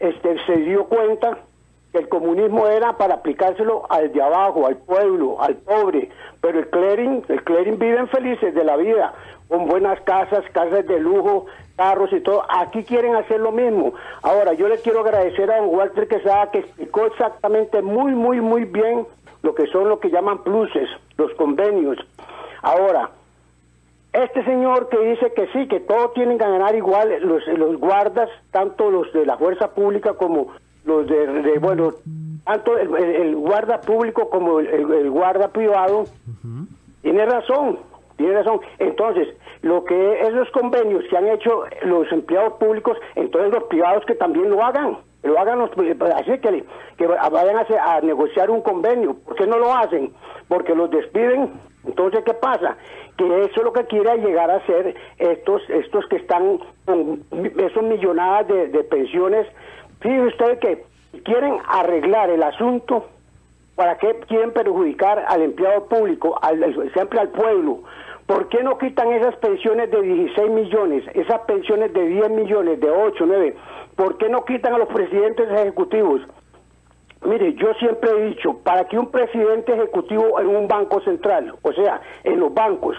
Speaker 6: este, se dio cuenta que el comunismo era para aplicárselo al de abajo, al pueblo, al pobre, pero el clearing, el clearing viven felices de la vida, con buenas casas, casas de lujo, carros y todo. Aquí quieren hacer lo mismo. Ahora, yo le quiero agradecer a don Walter Quesada que explicó exactamente muy, muy, muy bien lo que son lo que llaman pluses, los convenios. Ahora, este señor que dice que sí, que todos tienen que ganar igual, los, los guardas, tanto los de la fuerza pública como los de, bueno, tanto el, guarda público como el, guarda privado, tiene razón, tiene razón. Entonces, lo que esos convenios que han hecho los empleados públicos, entonces los privados que también lo hagan, lo hagan los, así que, que vayan a, a negociar un convenio. ¿Por qué no lo hacen? Porque los despiden. Entonces, ¿qué pasa? Que eso es lo que quiere llegar a ser estos, estos que están con esos millonadas de, de pensiones. Fíjense ustedes que quieren arreglar el asunto, ¿para qué quieren perjudicar al empleado público, al, siempre al pueblo? ¿Por qué no quitan esas pensiones de 16 millones, esas pensiones de 10 millones, de 8, 9? ¿Por qué no quitan a los presidentes ejecutivos? Mire, yo siempre he dicho, para que un presidente ejecutivo en un banco central, o sea, en los bancos,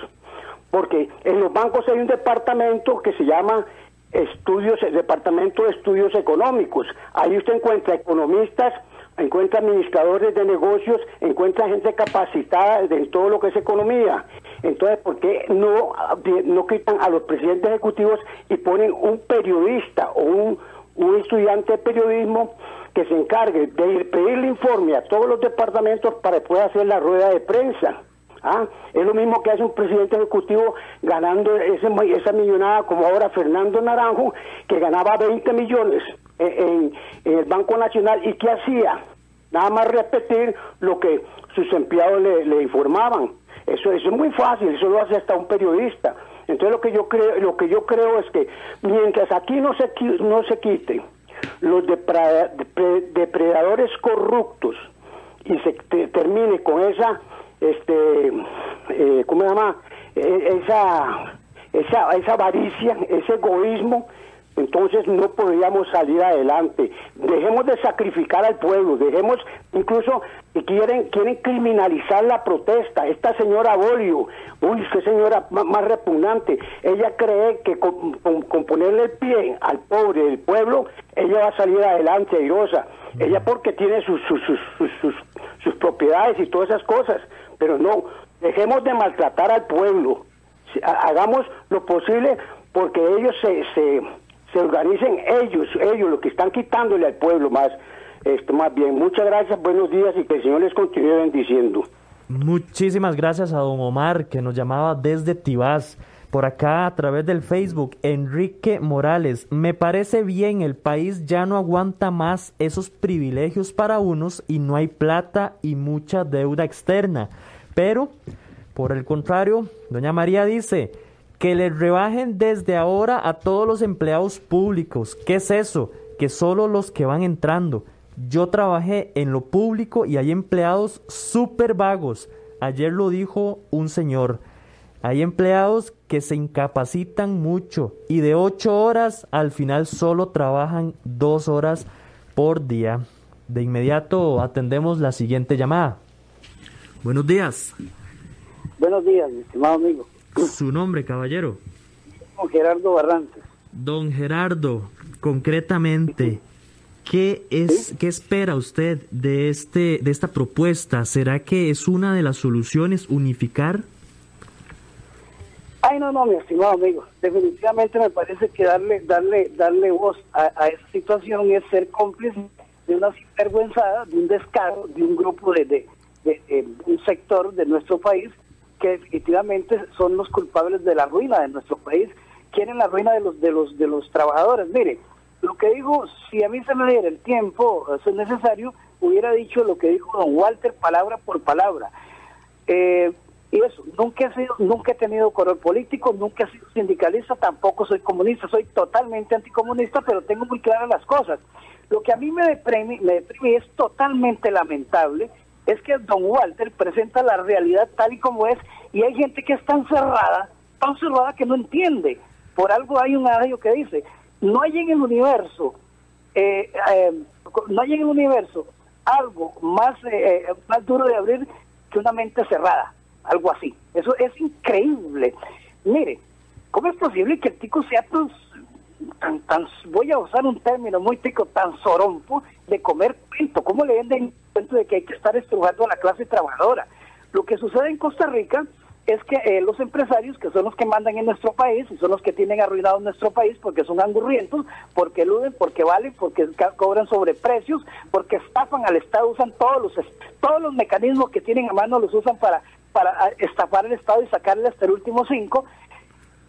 Speaker 6: porque en los bancos hay un departamento que se llama estudios, el departamento de estudios económicos. Ahí usted encuentra economistas, encuentra administradores de negocios, encuentra gente capacitada en todo lo que es economía. Entonces, ¿por qué no, no quitan a los presidentes ejecutivos y ponen un periodista o un, un estudiante de periodismo que se encargue de pedirle informe a todos los departamentos para poder hacer la rueda de prensa? ¿Ah? Es lo mismo que hace un presidente ejecutivo ganando ese, esa millonada, como ahora Fernando Naranjo, que ganaba 20 millones en, el Banco Nacional. ¿Y qué hacía? Nada más repetir lo que sus empleados le, informaban. Eso, eso es muy fácil, eso lo hace hasta un periodista. Entonces lo que yo creo, lo que yo creo es que mientras aquí no se no se quiten los depredadores corruptos y se termine con esa este, eh, ¿cómo se llama? E, esa, esa, esa avaricia, ese egoísmo, entonces no podríamos salir adelante. Dejemos de sacrificar al pueblo, dejemos incluso quieren quieren criminalizar la protesta. Esta señora Bolio, uy, qué señora más, repugnante. Ella cree que con, ponerle el pie al pobre del pueblo, ella va a salir adelante, airosa. Ella porque tiene sus, sus, sus, sus propiedades y todas esas cosas, pero no, dejemos de maltratar al pueblo. Hagamos lo posible porque ellos se, se se organicen ellos, ellos, los que están quitándole al pueblo más, esto más bien. Muchas gracias, buenos días y que el Señor les continúe bendiciendo.
Speaker 1: Muchísimas gracias a don Omar que nos llamaba desde Tibás. Por acá a través del Facebook, Enrique Morales, me parece bien, el país ya no aguanta más esos privilegios para unos y no hay plata y mucha deuda externa. Pero, por el contrario, doña María dice, que le rebajen desde ahora a todos los empleados públicos. ¿Qué es eso? Que solo los que van entrando. Yo trabajé en lo público y hay empleados súper vagos. Ayer lo dijo un señor. Hay empleados que se incapacitan mucho y de ocho horas al final solo trabajan dos horas por día. De inmediato atendemos la siguiente llamada. Buenos días.
Speaker 7: Buenos días, mi estimado amigo.
Speaker 1: Su nombre, caballero.
Speaker 7: Don Gerardo Barrantes.
Speaker 1: Don Gerardo, concretamente, ¿qué es qué espera usted de este de esta propuesta? ¿Será que es una de las soluciones unificar?
Speaker 7: Ay, no, no, mi estimado amigo. Definitivamente me parece que darle darle darle voz a, esa situación es ser cómplice de una sinvergüenzada, de un descaro, de un grupo de, de, de un sector de nuestro país que definitivamente son los culpables de la ruina de nuestro país, quieren la ruina de los de los de los trabajadores. Mire, lo que digo, si a mí se me diera el tiempo, eso es necesario, hubiera dicho lo que dijo don Walter palabra por palabra. Eh, y eso, nunca he sido, nunca he tenido color político, nunca he sido sindicalista, tampoco soy comunista, soy totalmente anticomunista, pero tengo muy claras las cosas. Lo que a mí me deprime, me deprime es totalmente lamentable es que don Walter presenta la realidad tal y como es y hay gente que es tan cerrada, tan cerrada que no entiende. Por algo hay un adagio que dice, no hay en el universo, eh, eh, no hay en el universo algo más, eh, más duro de abrir que una mente cerrada, algo así. Eso es increíble. Mire, ¿cómo es posible que el tico sea tan tan, tan, voy a usar un término muy tico, tan sorompo de comer cuento. ¿Cómo le venden cuento de que hay que estar estrujando a la clase trabajadora? Lo que sucede en Costa Rica es que eh, los empresarios, que son los que mandan en nuestro país y son los que tienen arruinado nuestro país porque son angurrientos, porque eluden, porque valen, porque cobran sobreprecios, porque estafan al Estado, usan todos los todos los mecanismos que tienen a mano los usan para para ah, estafar al Estado y sacarle hasta el último cinco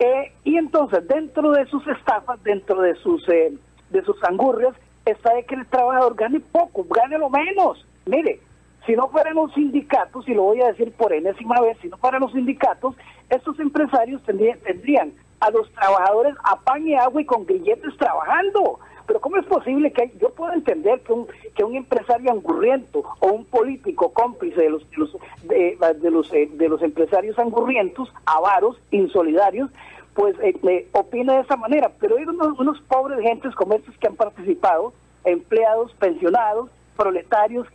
Speaker 7: eh, y entonces, dentro de sus estafas, dentro de sus, eh, de sus angurrias, está de que el trabajador gane poco, gane lo menos. Mire, si no fueran los sindicatos, y lo voy a decir por enésima vez, si no fueran los sindicatos, estos empresarios tendrían, tendrían a los trabajadores a pan y agua y con grilletes trabajando. Pero ¿cómo es posible que yo puedo entender que un, que un empresario angurriento o un político cómplice de los de los, de, los, eh, de los empresarios angurrientos, avaros, insolidarios, pues eh, opina de esa manera, pero hay unos, pobres gentes como estos que han participado, empleados, pensionados, proletarios,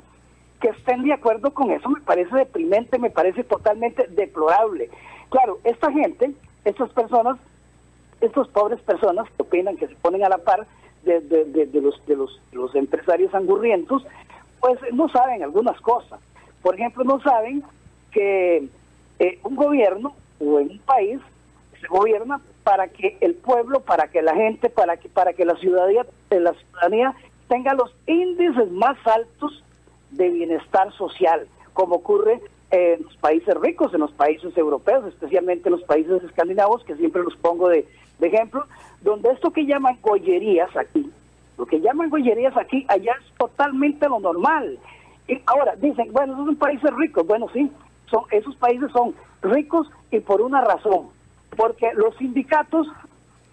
Speaker 7: que estén de acuerdo con eso me parece deprimente, me parece totalmente deplorable. Claro, esta gente, estas personas, estas pobres personas que opinan, que se ponen a la par de, de, los, de, los empresarios angurrientos, pues no saben algunas cosas. Por ejemplo, no saben que eh, un gobierno o en un país gobierna para que el pueblo, para que la gente, para que para que la ciudadanía, la ciudadanía tenga los índices más altos de bienestar social, como ocurre en los países ricos, en los países europeos, especialmente en los países escandinavos, que siempre los pongo de, ejemplo, donde esto que llaman gollerías aquí, lo que llaman gollerías aquí, allá es totalmente lo normal. Y ahora dicen, bueno, esos son países ricos. Bueno, sí, son, esos países son ricos y por una razón, porque los sindicatos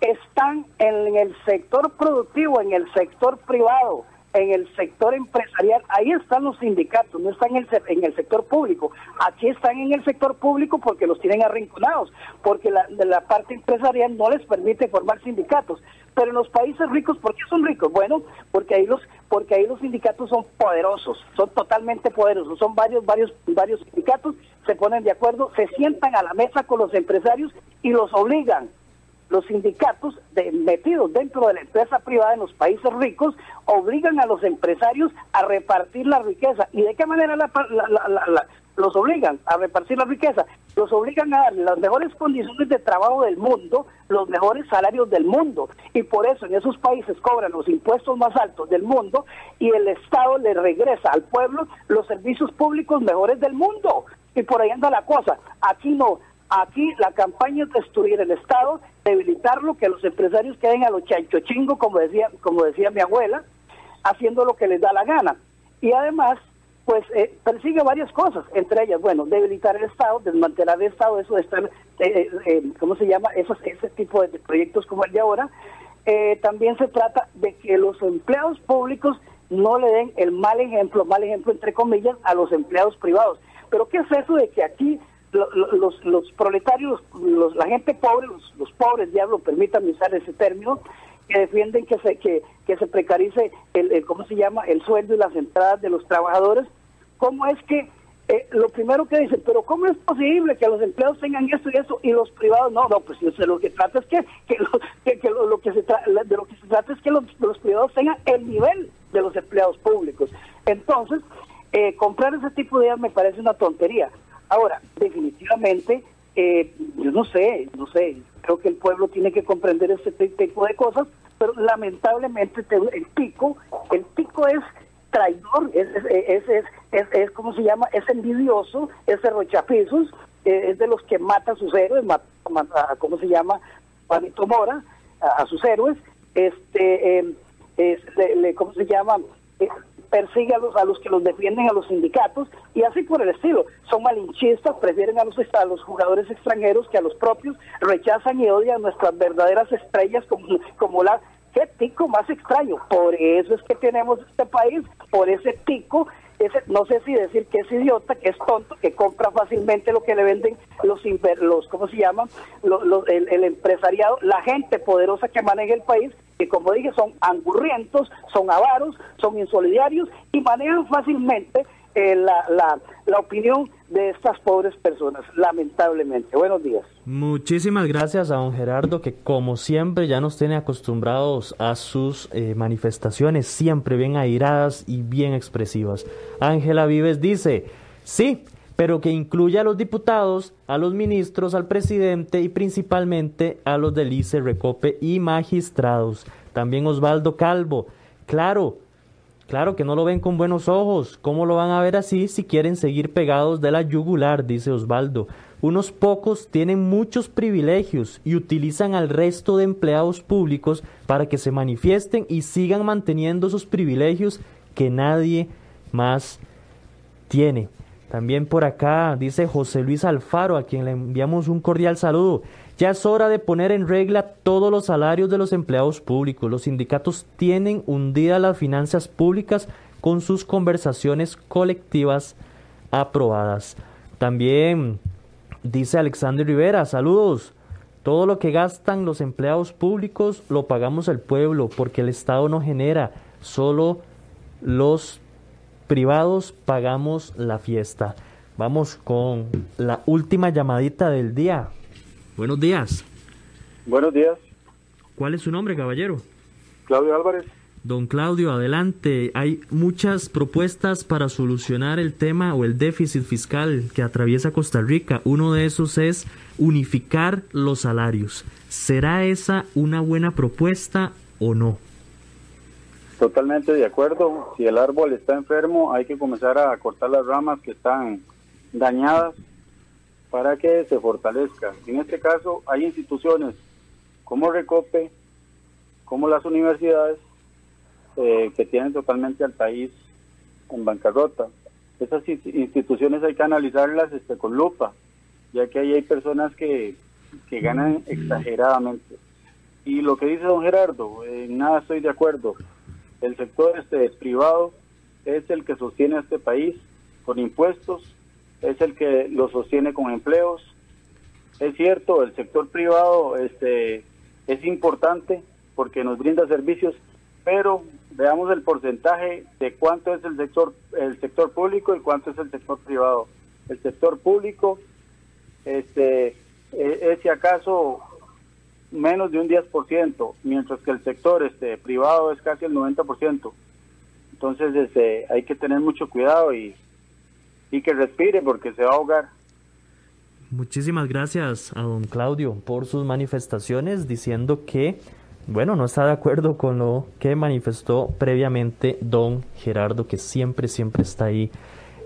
Speaker 7: están en el sector productivo, en el sector privado, en el sector empresarial, ahí están los sindicatos, no están en el, en el sector público. Aquí están en el sector público porque los tienen arrinconados, porque la, parte empresarial no les permite formar sindicatos. Pero en los países ricos, ¿por qué son ricos? Bueno, porque ahí los porque ahí los sindicatos son poderosos, son totalmente poderosos, son varios varios varios sindicatos, se ponen de acuerdo, se sientan a la mesa con los empresarios y los obligan los sindicatos de, metidos dentro de la empresa privada en los países ricos obligan a los empresarios a repartir la riqueza. ¿Y de qué manera los obligan a repartir la riqueza? Los obligan a dar las mejores condiciones de trabajo del mundo, los mejores salarios del mundo. Y por eso en esos países cobran los impuestos más altos del mundo y el Estado le regresa al pueblo los servicios públicos mejores del mundo. Y por ahí anda la cosa. Aquí no. Aquí la campaña es destruir el Estado, debilitarlo, que los empresarios queden a los chanchochingo, como decía, como decía mi abuela, haciendo lo que les da la gana. Y además, pues eh, persigue varias cosas, entre ellas, bueno, debilitar el Estado, desmantelar el Estado, eso de estar, eh, eh, ¿cómo se llama? Esos, ese tipo de proyectos como el de ahora. también se trata de que los empleados públicos no le den el mal ejemplo, mal ejemplo entre comillas, a los empleados privados. Pero ¿qué es eso de que aquí los, los proletarios, la gente pobre, los, pobres, diablo, permítanme usar ese término, que defienden que se, que, que se precarice el, ¿cómo se llama?, el sueldo y las entradas de los trabajadores, ¿cómo es que eh, lo primero que dicen, pero ¿cómo es posible que los empleados tengan esto y eso y los privados no? No, pues lo que trata es que, que, lo, que, lo, que se de lo que se trata es que los, los, privados tengan el nivel de los empleados públicos. Entonces, eh, comprar ese tipo de ideas me parece una tontería. Ahora, definitivamente, eh, yo no sé, no sé, creo que el pueblo tiene que comprender este tipo de cosas, pero lamentablemente el pico, el pico es traidor, es, es, es, es, ¿cómo se llama? Es envidioso, es rochapizos, eh, es de los que mata a sus héroes, mata, ¿cómo se llama? Juanito Mora, a, sus héroes, este, eh, es, le, ¿cómo se llama? Persigue a los, a los que los defienden, a los sindicatos, y así por el estilo. Son malinchistas, prefieren a los, a los jugadores extranjeros que a los propios, rechazan y odian nuestras verdaderas estrellas como, como la... ¿Qué tico más extraño? Por eso es que tenemos este país, por ese tico no sé si decir que es idiota, que es tonto, que compra fácilmente lo que le venden los, los ¿cómo se llama? el, el, empresariado, la gente poderosa que maneja el país, que como dije son angurrientos, son avaros, son insolidarios y manejan fácilmente eh, la, la, la opinión de estas pobres personas, lamentablemente. Buenos días.
Speaker 1: Muchísimas gracias a don Gerardo, que como siempre ya nos tiene acostumbrados a sus eh, manifestaciones, siempre bien airadas y bien expresivas. Ángela Vives dice, sí, pero que incluya a los diputados, a los ministros, al presidente y principalmente a los del ICE, Recope y magistrados. También Osvaldo Calvo. Claro, Claro que no lo ven con buenos ojos. ¿Cómo lo van a ver así si quieren seguir pegados de la yugular? Dice Osvaldo. Unos pocos tienen muchos privilegios y utilizan al resto de empleados públicos para que se manifiesten y sigan manteniendo sus privilegios que nadie más tiene. También por acá dice José Luis Alfaro, a quien le enviamos un cordial saludo. Ya es hora de poner en regla todos los salarios de los empleados públicos. Los sindicatos tienen hundidas las finanzas públicas con sus conversaciones colectivas aprobadas. También dice Alexander Rivera, saludos. Todo lo que gastan los empleados públicos lo pagamos el pueblo porque el Estado no genera, solo los privados pagamos la fiesta. Vamos con la última llamadita del día. Buenos días.
Speaker 8: Buenos días.
Speaker 1: ¿Cuál es su nombre, caballero?
Speaker 8: Claudio Álvarez.
Speaker 1: Don Claudio, adelante. Hay muchas propuestas para solucionar el tema o el déficit fiscal que atraviesa Costa Rica. Uno de esos es unificar los salarios. ¿Será esa una buena propuesta o no?
Speaker 8: Totalmente de acuerdo. Si el árbol está enfermo, hay que comenzar a cortar las ramas que están dañadas para que se fortalezca. En este caso hay instituciones como Recope, como las universidades, eh, que tienen totalmente al país en bancarrota. Esas instituciones hay que analizarlas este, con lupa, ya que ahí hay personas que, que ganan exageradamente. Y lo que dice don Gerardo, en nada estoy de acuerdo. El sector este privado es el que sostiene a este país con impuestos, es el que lo sostiene con empleos. Es cierto, el sector privado este, es importante porque nos brinda servicios, pero veamos el porcentaje de cuánto es el sector el sector público y cuánto es el sector privado. El sector público este e, es si acaso menos de un 10%, mientras que el sector este privado es casi el 90%. Entonces este, hay que tener mucho cuidado y, y que respire porque se va a ahogar.
Speaker 1: Muchísimas gracias a don Claudio por sus manifestaciones diciendo que, bueno, no está de acuerdo con lo que manifestó previamente don Gerardo, que siempre, siempre está ahí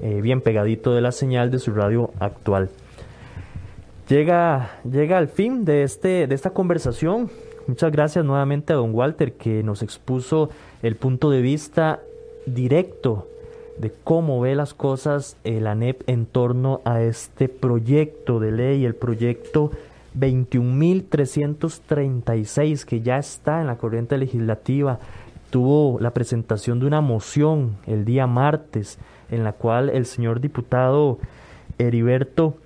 Speaker 1: eh, bien pegadito de la señal de su radio actual. Llega, llega al fin de, este, de esta conversación. Muchas gracias nuevamente a don Walter que nos expuso el punto de vista directo de cómo ve las cosas el ANEP en torno a este proyecto de ley, el proyecto 21.336 que ya está en la corriente legislativa. Tuvo la presentación de una moción el día martes en la cual el señor diputado Heriberto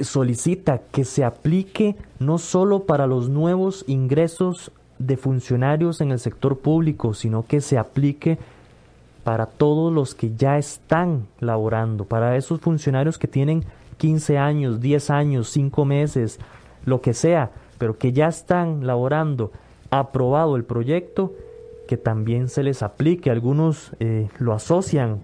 Speaker 1: solicita que se aplique no solo para los nuevos ingresos de funcionarios en el sector público, sino que se aplique para todos los que ya están laborando, para esos funcionarios que tienen 15 años, 10 años, 5 meses, lo que sea, pero que ya están laborando, aprobado el proyecto, que también se les aplique. Algunos eh, lo asocian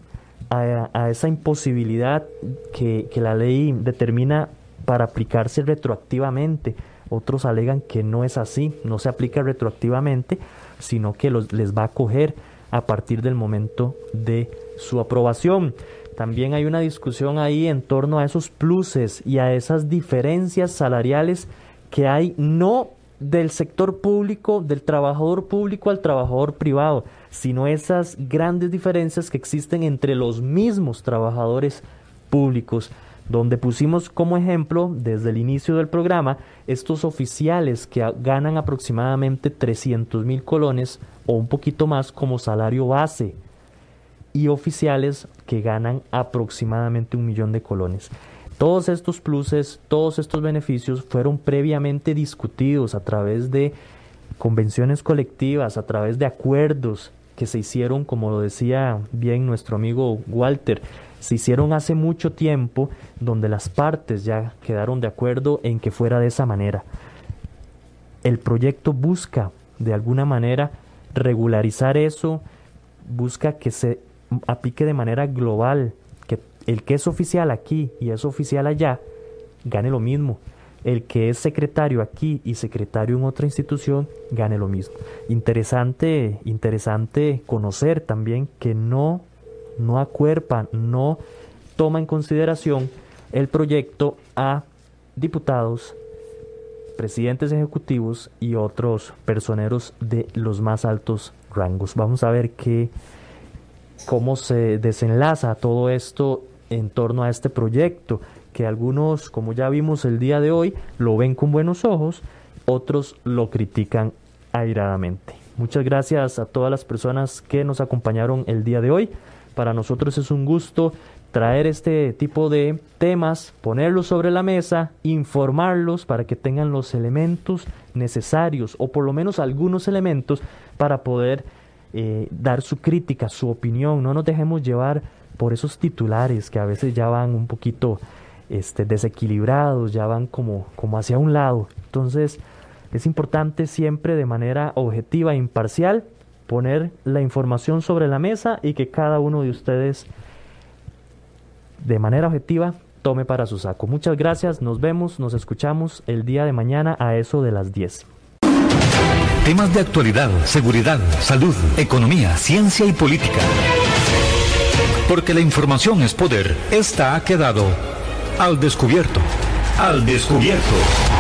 Speaker 1: a, esa imposibilidad que, la ley determina para aplicarse retroactivamente. Otros alegan que no es así, no se aplica retroactivamente, sino que les va a coger a partir del momento de su aprobación. También hay una discusión ahí en torno a esos pluses y a esas diferencias salariales que hay no del sector público, del trabajador público al trabajador privado, sino esas grandes diferencias que existen entre los mismos trabajadores públicos donde pusimos como ejemplo desde el inicio del programa estos oficiales que ganan aproximadamente 300 mil colones o un poquito más como salario base y oficiales que ganan aproximadamente un millón de colones. Todos estos pluses, todos estos beneficios fueron previamente discutidos a través de convenciones colectivas, a través de acuerdos que se hicieron, como lo decía bien nuestro amigo Walter, se hicieron hace mucho tiempo donde las partes ya quedaron de acuerdo en que fuera de esa manera. El proyecto busca de alguna manera regularizar eso, busca que se aplique de manera global, que el que es oficial aquí y es oficial allá gane lo mismo. El que es secretario aquí y secretario en otra institución gane lo mismo. Interesante, interesante conocer también que no no acuerpa, no toma en consideración el proyecto a diputados, presidentes ejecutivos y otros personeros de los más altos rangos. Vamos a ver qué, cómo se desenlaza todo esto en torno a este proyecto, que algunos, como ya vimos el día de hoy, lo ven con buenos ojos, otros lo critican airadamente. Muchas gracias a todas las personas que nos acompañaron el día de hoy. Para nosotros es un gusto traer este tipo de temas, ponerlos sobre la mesa, informarlos para que tengan los elementos necesarios o por lo menos algunos elementos para poder eh, dar su crítica, su opinión. No nos dejemos llevar por esos titulares que a veces ya van un poquito este, desequilibrados, ya van como, como hacia un lado. Entonces es importante siempre de manera objetiva e imparcial poner la información sobre la mesa y que cada uno de ustedes de manera objetiva tome para su saco. Muchas gracias, nos vemos, nos escuchamos el día de mañana a eso de las 10.
Speaker 9: Temas de actualidad, seguridad, salud, economía, ciencia y política. Porque la información es poder, esta ha quedado al descubierto. Al descubierto.